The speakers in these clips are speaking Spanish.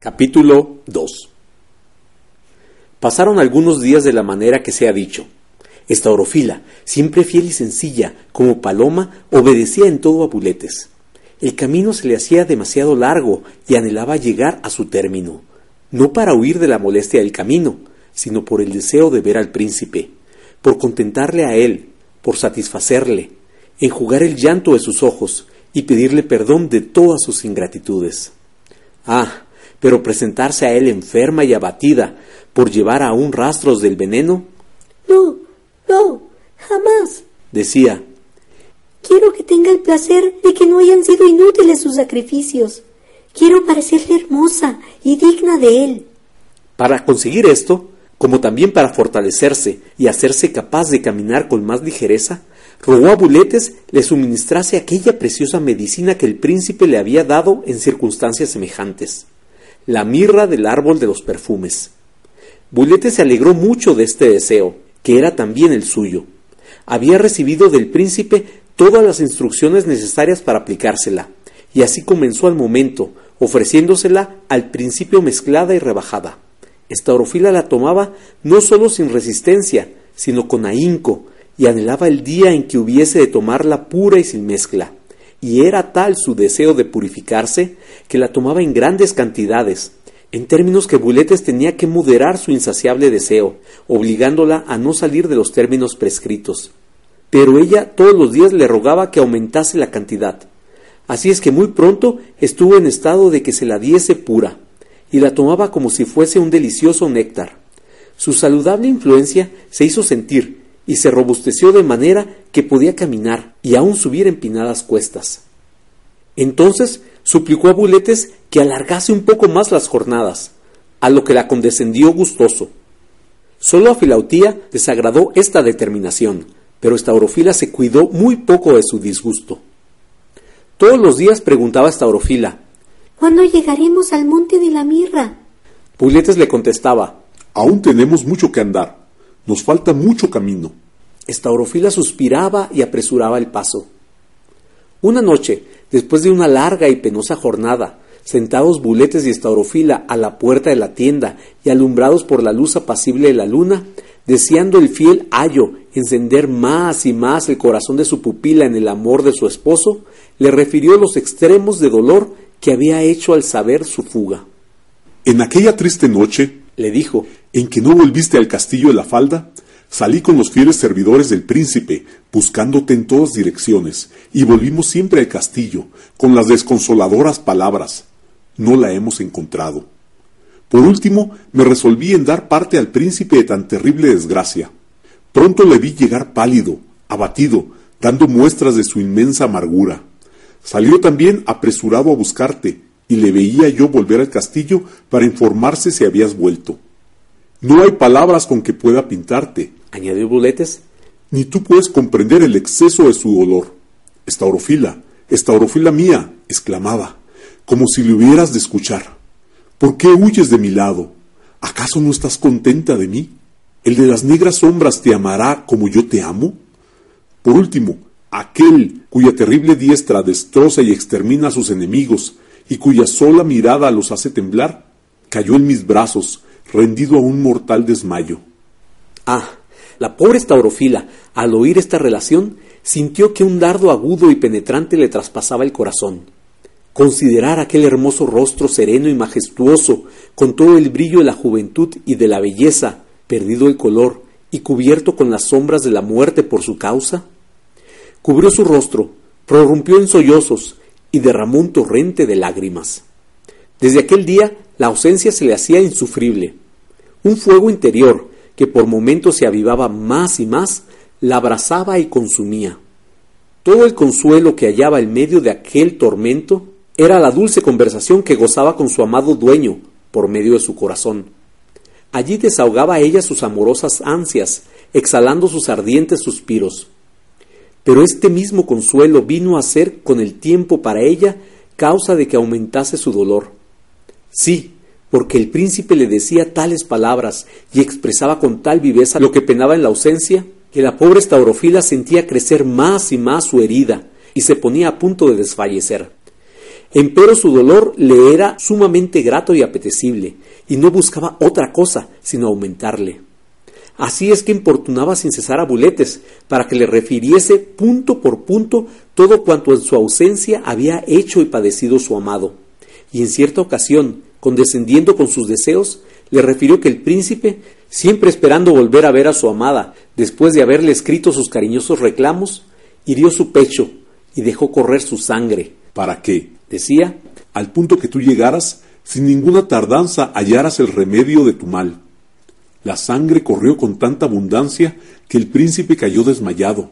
Capítulo 2 Pasaron algunos días de la manera que se ha dicho. Estaurofila, siempre fiel y sencilla, como paloma, obedecía en todo a Buletes. El camino se le hacía demasiado largo y anhelaba llegar a su término, no para huir de la molestia del camino, sino por el deseo de ver al príncipe, por contentarle a él, por satisfacerle, enjugar el llanto de sus ojos y pedirle perdón de todas sus ingratitudes. Ah, pero presentarse a él enferma y abatida por llevar aún rastros del veneno? No, no, jamás, decía. Quiero que tenga el placer de que no hayan sido inútiles sus sacrificios. Quiero parecerle hermosa y digna de él. Para conseguir esto, como también para fortalecerse y hacerse capaz de caminar con más ligereza, rogó a Buletes le suministrase aquella preciosa medicina que el príncipe le había dado en circunstancias semejantes la mirra del árbol de los perfumes. Bulete se alegró mucho de este deseo, que era también el suyo. Había recibido del príncipe todas las instrucciones necesarias para aplicársela, y así comenzó al momento, ofreciéndosela al principio mezclada y rebajada. Esta orofila la tomaba no sólo sin resistencia, sino con ahínco, y anhelaba el día en que hubiese de tomarla pura y sin mezcla y era tal su deseo de purificarse que la tomaba en grandes cantidades, en términos que Buletes tenía que moderar su insaciable deseo, obligándola a no salir de los términos prescritos. Pero ella todos los días le rogaba que aumentase la cantidad. Así es que muy pronto estuvo en estado de que se la diese pura, y la tomaba como si fuese un delicioso néctar. Su saludable influencia se hizo sentir, y se robusteció de manera que podía caminar y aún subir empinadas cuestas. Entonces suplicó a Buletes que alargase un poco más las jornadas, a lo que la condescendió gustoso. Solo a Filautía desagradó esta determinación, pero Estaurofila se cuidó muy poco de su disgusto. Todos los días preguntaba a Estaurofila ¿Cuándo llegaremos al monte de la mirra? Buletes le contestaba Aún tenemos mucho que andar. Nos falta mucho camino. Estaurofila suspiraba y apresuraba el paso. Una noche, después de una larga y penosa jornada, sentados Buletes y Estaurofila a la puerta de la tienda y alumbrados por la luz apacible de la luna, deseando el fiel ayo encender más y más el corazón de su pupila en el amor de su esposo, le refirió los extremos de dolor que había hecho al saber su fuga. En aquella triste noche, le dijo, en que no volviste al castillo de la falda, salí con los fieles servidores del príncipe, buscándote en todas direcciones, y volvimos siempre al castillo, con las desconsoladoras palabras. No la hemos encontrado. Por último, me resolví en dar parte al príncipe de tan terrible desgracia. Pronto le vi llegar pálido, abatido, dando muestras de su inmensa amargura. Salió también apresurado a buscarte, y le veía yo volver al castillo para informarse si habías vuelto. No hay palabras con que pueda pintarte, añadió Buletes, ni tú puedes comprender el exceso de su dolor. Estaurofila, estaurofila mía, exclamaba, como si le hubieras de escuchar. ¿Por qué huyes de mi lado? ¿Acaso no estás contenta de mí? ¿El de las negras sombras te amará como yo te amo? Por último, aquel cuya terrible diestra destroza y extermina a sus enemigos, y cuya sola mirada los hace temblar, cayó en mis brazos, rendido a un mortal desmayo. Ah, la pobre Staurofila, al oír esta relación, sintió que un dardo agudo y penetrante le traspasaba el corazón. Considerar aquel hermoso rostro sereno y majestuoso, con todo el brillo de la juventud y de la belleza, perdido el color y cubierto con las sombras de la muerte por su causa. Cubrió su rostro, prorrumpió en sollozos y derramó un torrente de lágrimas. Desde aquel día la ausencia se le hacía insufrible. Un fuego interior, que por momentos se avivaba más y más, la abrazaba y consumía. Todo el consuelo que hallaba en medio de aquel tormento era la dulce conversación que gozaba con su amado dueño por medio de su corazón. Allí desahogaba ella sus amorosas ansias, exhalando sus ardientes suspiros. Pero este mismo consuelo vino a ser con el tiempo para ella causa de que aumentase su dolor. Sí, porque el príncipe le decía tales palabras y expresaba con tal viveza lo que penaba en la ausencia, que la pobre Staurofila sentía crecer más y más su herida y se ponía a punto de desfallecer. Empero su dolor le era sumamente grato y apetecible, y no buscaba otra cosa sino aumentarle. Así es que importunaba sin cesar a Buletes para que le refiriese punto por punto todo cuanto en su ausencia había hecho y padecido su amado. Y en cierta ocasión, condescendiendo con sus deseos, le refirió que el príncipe, siempre esperando volver a ver a su amada, después de haberle escrito sus cariñosos reclamos, hirió su pecho y dejó correr su sangre. ¿Para qué? Decía, al punto que tú llegaras, sin ninguna tardanza hallaras el remedio de tu mal. La sangre corrió con tanta abundancia que el príncipe cayó desmayado,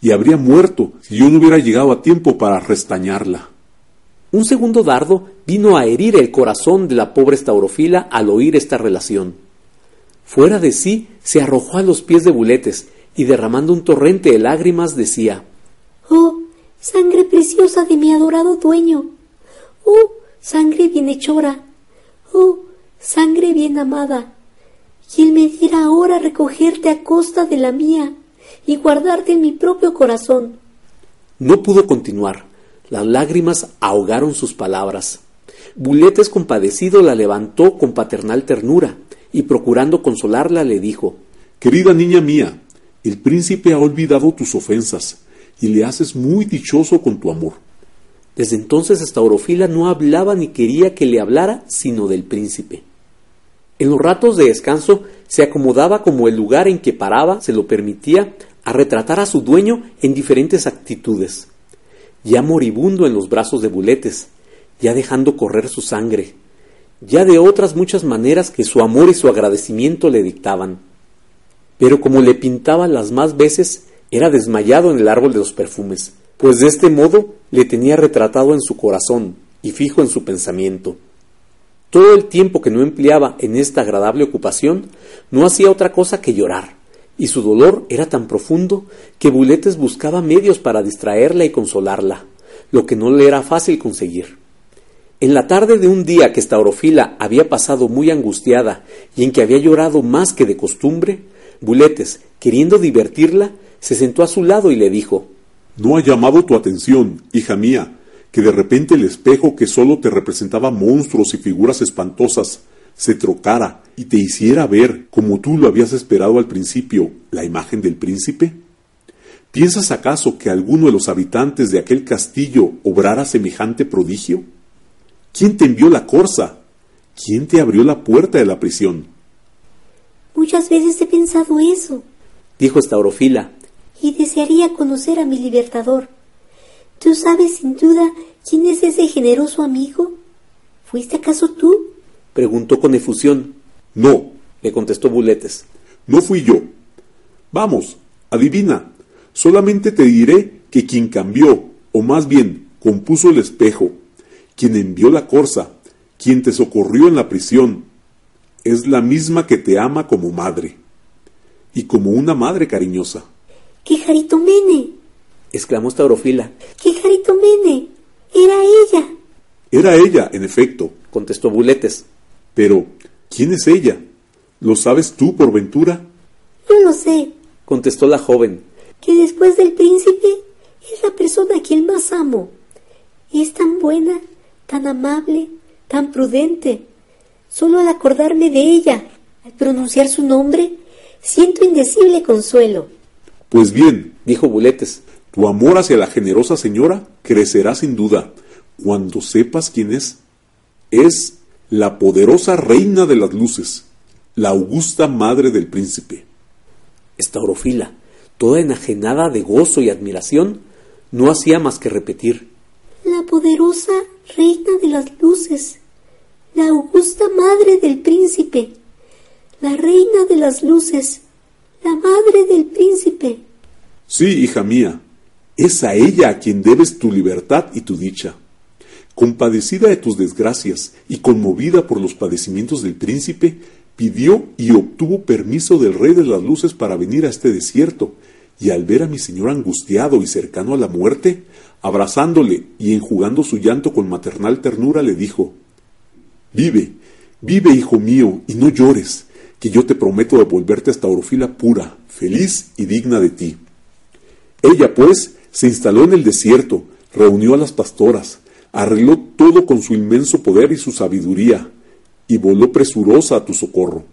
y habría muerto si yo no hubiera llegado a tiempo para restañarla. Un segundo dardo vino a herir el corazón de la pobre Staurofila al oír esta relación. Fuera de sí, se arrojó a los pies de Buletes y derramando un torrente de lágrimas decía Oh, sangre preciosa de mi adorado dueño. Oh, sangre bienhechora. Oh, sangre bien amada. ¿Quién me diera ahora recogerte a costa de la mía y guardarte en mi propio corazón? No pudo continuar. Las lágrimas ahogaron sus palabras. Buletes compadecido la levantó con paternal ternura y procurando consolarla le dijo Querida niña mía, el príncipe ha olvidado tus ofensas y le haces muy dichoso con tu amor. Desde entonces Estaurofila no hablaba ni quería que le hablara sino del príncipe. En los ratos de descanso se acomodaba como el lugar en que paraba se lo permitía a retratar a su dueño en diferentes actitudes, ya moribundo en los brazos de Buletes, ya dejando correr su sangre, ya de otras muchas maneras que su amor y su agradecimiento le dictaban. Pero como le pintaba las más veces, era desmayado en el árbol de los perfumes, pues de este modo le tenía retratado en su corazón y fijo en su pensamiento. Todo el tiempo que no empleaba en esta agradable ocupación no hacía otra cosa que llorar, y su dolor era tan profundo que Buletes buscaba medios para distraerla y consolarla, lo que no le era fácil conseguir. En la tarde de un día que Staurofila había pasado muy angustiada y en que había llorado más que de costumbre, Buletes, queriendo divertirla, se sentó a su lado y le dijo ¿No ha llamado tu atención, hija mía, que de repente el espejo que sólo te representaba monstruos y figuras espantosas se trocara y te hiciera ver, como tú lo habías esperado al principio, la imagen del príncipe? ¿Piensas acaso que alguno de los habitantes de aquel castillo obrara semejante prodigio? ¿Quién te envió la corza? ¿Quién te abrió la puerta de la prisión? Muchas veces he pensado eso, dijo Staurofila, y desearía conocer a mi libertador. ¿Tú sabes sin duda quién es ese generoso amigo? ¿Fuiste acaso tú? Preguntó con efusión. No, le contestó Buletes. No fui yo. Vamos, adivina. Solamente te diré que quien cambió, o más bien compuso el espejo, quien envió la corza, quien te socorrió en la prisión, es la misma que te ama como madre, y como una madre cariñosa. ¡Qué Jaritomene! exclamó Staurofila. ¡Qué Jaritomene! Era ella. Era ella, en efecto, contestó Buletes. Pero, ¿quién es ella? ¿Lo sabes tú por ventura? No lo sé, contestó la joven. Que después del príncipe es la persona a quien más amo. Es tan buena, tan amable, tan prudente. Solo al acordarme de ella, al pronunciar su nombre, siento indecible consuelo. Pues bien, dijo Buletes, tu amor hacia la generosa señora crecerá sin duda cuando sepas quién es. Es la poderosa reina de las luces, la augusta madre del príncipe. Estaurofila, toda enajenada de gozo y admiración, no hacía más que repetir La poderosa reina de las luces, la augusta madre del príncipe, la reina de las luces, la madre del príncipe. Sí, hija mía, es a ella a quien debes tu libertad y tu dicha. Compadecida de tus desgracias y conmovida por los padecimientos del príncipe, pidió y obtuvo permiso del rey de las luces para venir a este desierto, y al ver a mi señor angustiado y cercano a la muerte, abrazándole y enjugando su llanto con maternal ternura, le dijo Vive, vive, hijo mío, y no llores, que yo te prometo devolverte esta orofila pura, feliz y digna de ti. Ella, pues, se instaló en el desierto, reunió a las pastoras, arregló todo con su inmenso poder y su sabiduría, y voló presurosa a tu socorro.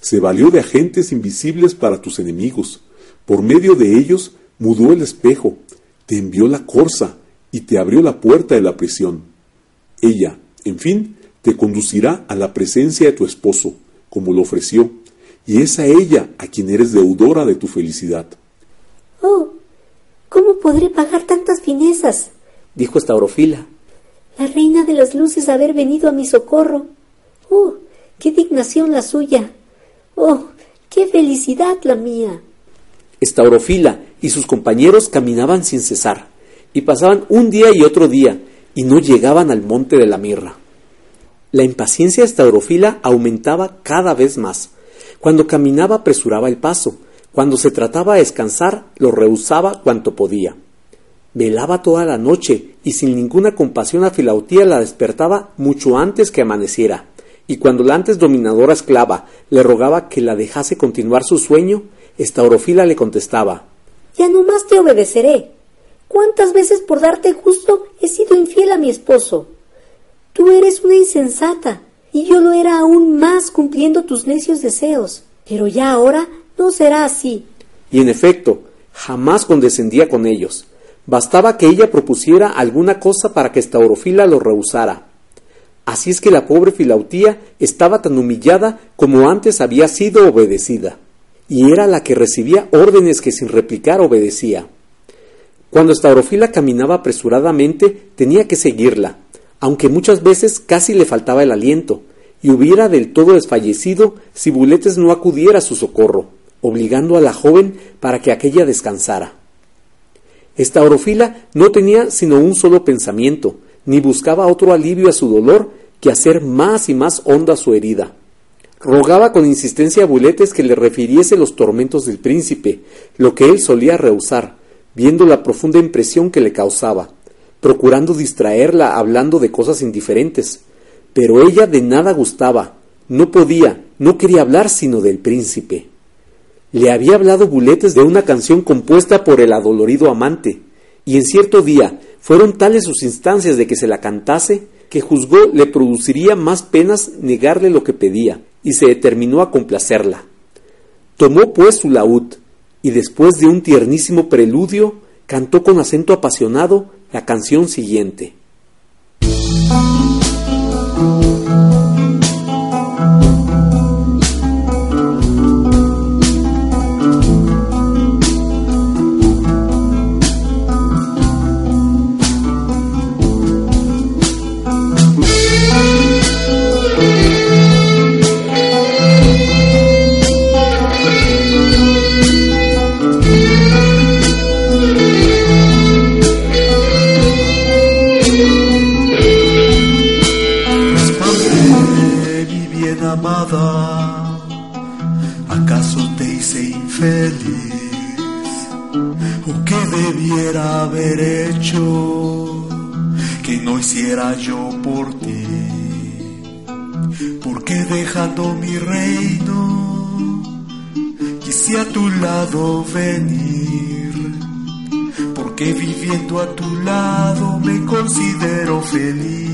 Se valió de agentes invisibles para tus enemigos. Por medio de ellos mudó el espejo, te envió la corza y te abrió la puerta de la prisión. Ella, en fin, te conducirá a la presencia de tu esposo, como lo ofreció, y es a ella a quien eres deudora de tu felicidad. Oh, ¿cómo podré pagar tantas finezas? dijo Estaurofila. La reina de las luces haber venido a mi socorro. Oh, qué dignación la suya. Oh, qué felicidad la mía. Estaurofila y sus compañeros caminaban sin cesar, y pasaban un día y otro día, y no llegaban al monte de la mirra. La impaciencia de Estaurofila aumentaba cada vez más. Cuando caminaba apresuraba el paso, cuando se trataba de descansar lo rehusaba cuanto podía. Velaba toda la noche y sin ninguna compasión a Filautía la despertaba mucho antes que amaneciera, y cuando la antes dominadora esclava le rogaba que la dejase continuar su sueño, Estaurofila le contestaba Ya no más te obedeceré. ¿Cuántas veces por darte gusto he sido infiel a mi esposo? Tú eres una insensata, y yo lo era aún más cumpliendo tus necios deseos. Pero ya ahora no será así. Y en efecto, jamás condescendía con ellos. Bastaba que ella propusiera alguna cosa para que Estaurofila lo rehusara. Así es que la pobre Filautía estaba tan humillada como antes había sido obedecida, y era la que recibía órdenes que sin replicar obedecía. Cuando Estaurofila caminaba apresuradamente, tenía que seguirla, aunque muchas veces casi le faltaba el aliento, y hubiera del todo desfallecido si Buletes no acudiera a su socorro, obligando a la joven para que aquella descansara. Esta orofila no tenía sino un solo pensamiento, ni buscaba otro alivio a su dolor que hacer más y más honda su herida. Rogaba con insistencia a Buletes que le refiriese los tormentos del príncipe, lo que él solía rehusar, viendo la profunda impresión que le causaba, procurando distraerla hablando de cosas indiferentes. Pero ella de nada gustaba, no podía, no quería hablar sino del príncipe. Le había hablado Buletes de una canción compuesta por el adolorido amante, y en cierto día fueron tales sus instancias de que se la cantase, que juzgó le produciría más penas negarle lo que pedía, y se determinó a complacerla. Tomó pues su laúd, y después de un tiernísimo preludio, cantó con acento apasionado la canción siguiente. Porque dejando mi reino, quise a tu lado venir. Porque viviendo a tu lado me considero feliz.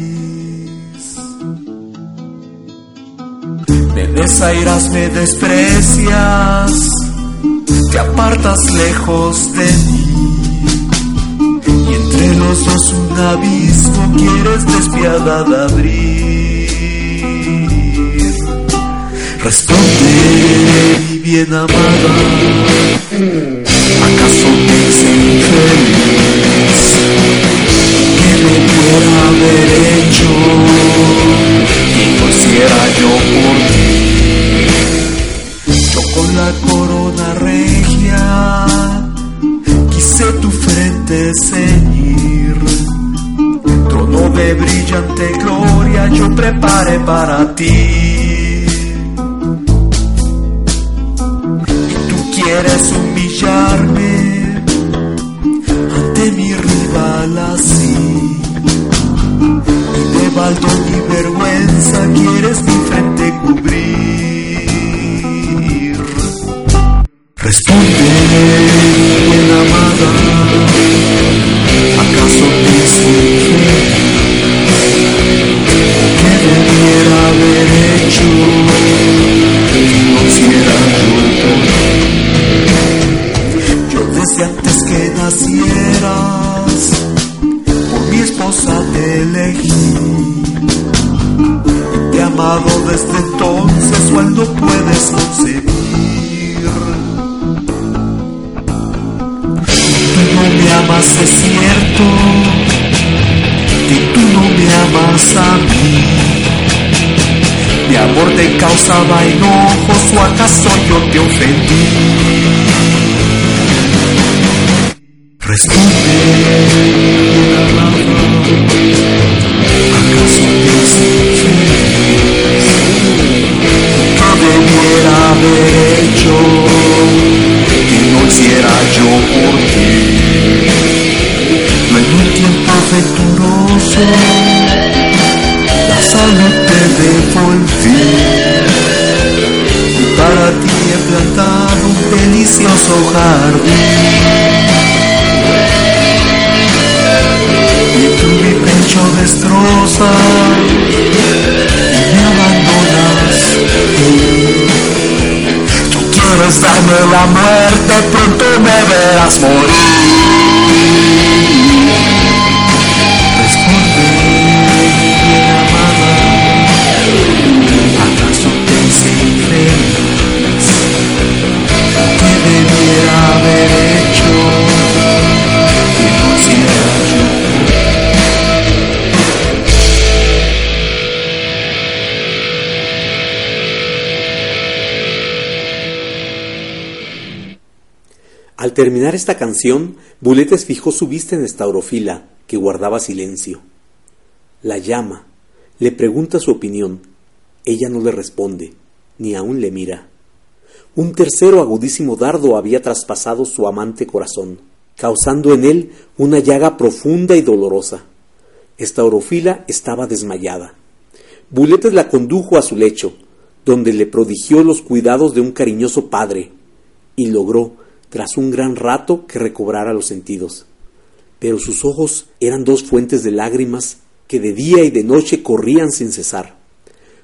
Me desairas, me desprecias, te apartas lejos de mí entre los dos un abismo quieres despiadada abrir. Responde, mi bien amada, Tanto mi vergüenza quieres mi frente cubrir. Responde, buena amada, ¿acaso te surgió? ¿Qué debiera haber hecho? Desde entonces cuando puedes concebir. Tú no me amas, es cierto, y tú no me amas a mí. Mi amor te causaba enojos o acaso yo te ofendí. Responde, venturoso salud te devolví. Y para ti he plantado un delicioso jardín. Y tú mi pecho destrozas y me abandonas. Tú quieres darme la muerte, pronto me verás morir. Terminar esta canción, Buletes fijó su vista en Estaurofila, que guardaba silencio. La llama, le pregunta su opinión. Ella no le responde, ni aún le mira. Un tercero agudísimo dardo había traspasado su amante corazón, causando en él una llaga profunda y dolorosa. Estaurofila estaba desmayada. Buletes la condujo a su lecho, donde le prodigió los cuidados de un cariñoso padre, y logró, tras un gran rato que recobrara los sentidos. Pero sus ojos eran dos fuentes de lágrimas que de día y de noche corrían sin cesar.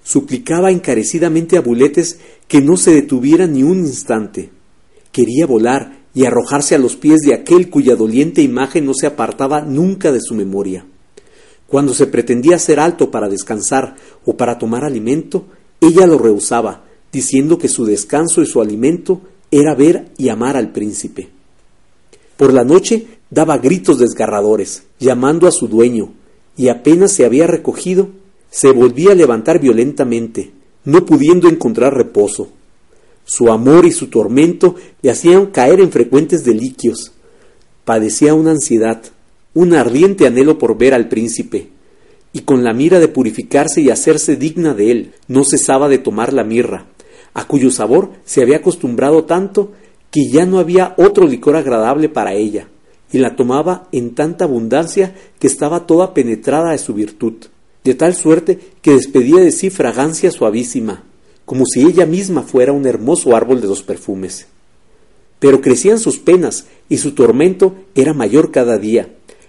Suplicaba encarecidamente a Buletes que no se detuviera ni un instante. Quería volar y arrojarse a los pies de aquel cuya doliente imagen no se apartaba nunca de su memoria. Cuando se pretendía hacer alto para descansar o para tomar alimento, ella lo rehusaba, diciendo que su descanso y su alimento era ver y amar al príncipe. Por la noche daba gritos desgarradores, llamando a su dueño, y apenas se había recogido, se volvía a levantar violentamente, no pudiendo encontrar reposo. Su amor y su tormento le hacían caer en frecuentes deliquios. Padecía una ansiedad, un ardiente anhelo por ver al príncipe, y con la mira de purificarse y hacerse digna de él, no cesaba de tomar la mirra, a cuyo sabor se había acostumbrado tanto que ya no había otro licor agradable para ella, y la tomaba en tanta abundancia que estaba toda penetrada de su virtud, de tal suerte que despedía de sí fragancia suavísima, como si ella misma fuera un hermoso árbol de dos perfumes. Pero crecían sus penas y su tormento era mayor cada día,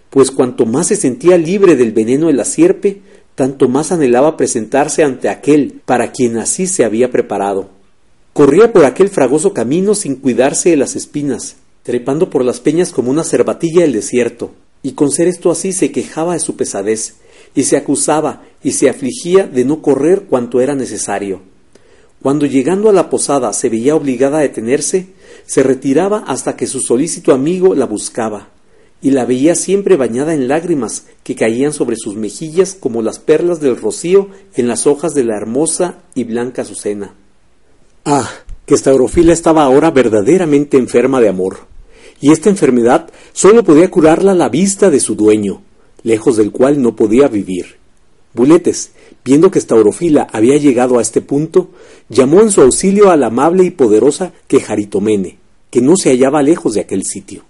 pues cuanto más se sentía libre del veneno de la sierpe, tanto más anhelaba presentarse ante aquel para quien así se había preparado. Corría por aquel fragoso camino sin cuidarse de las espinas, trepando por las peñas como una cervatilla del desierto, y con ser esto así se quejaba de su pesadez, y se acusaba y se afligía de no correr cuanto era necesario. Cuando llegando a la posada se veía obligada a detenerse, se retiraba hasta que su solícito amigo la buscaba, y la veía siempre bañada en lágrimas que caían sobre sus mejillas como las perlas del rocío en las hojas de la hermosa y blanca azucena. Ah, que Staurofila estaba ahora verdaderamente enferma de amor, y esta enfermedad sólo podía curarla la vista de su dueño, lejos del cual no podía vivir. Buletes, viendo que Staurofila había llegado a este punto, llamó en su auxilio a la amable y poderosa Quejaritomene, que no se hallaba lejos de aquel sitio.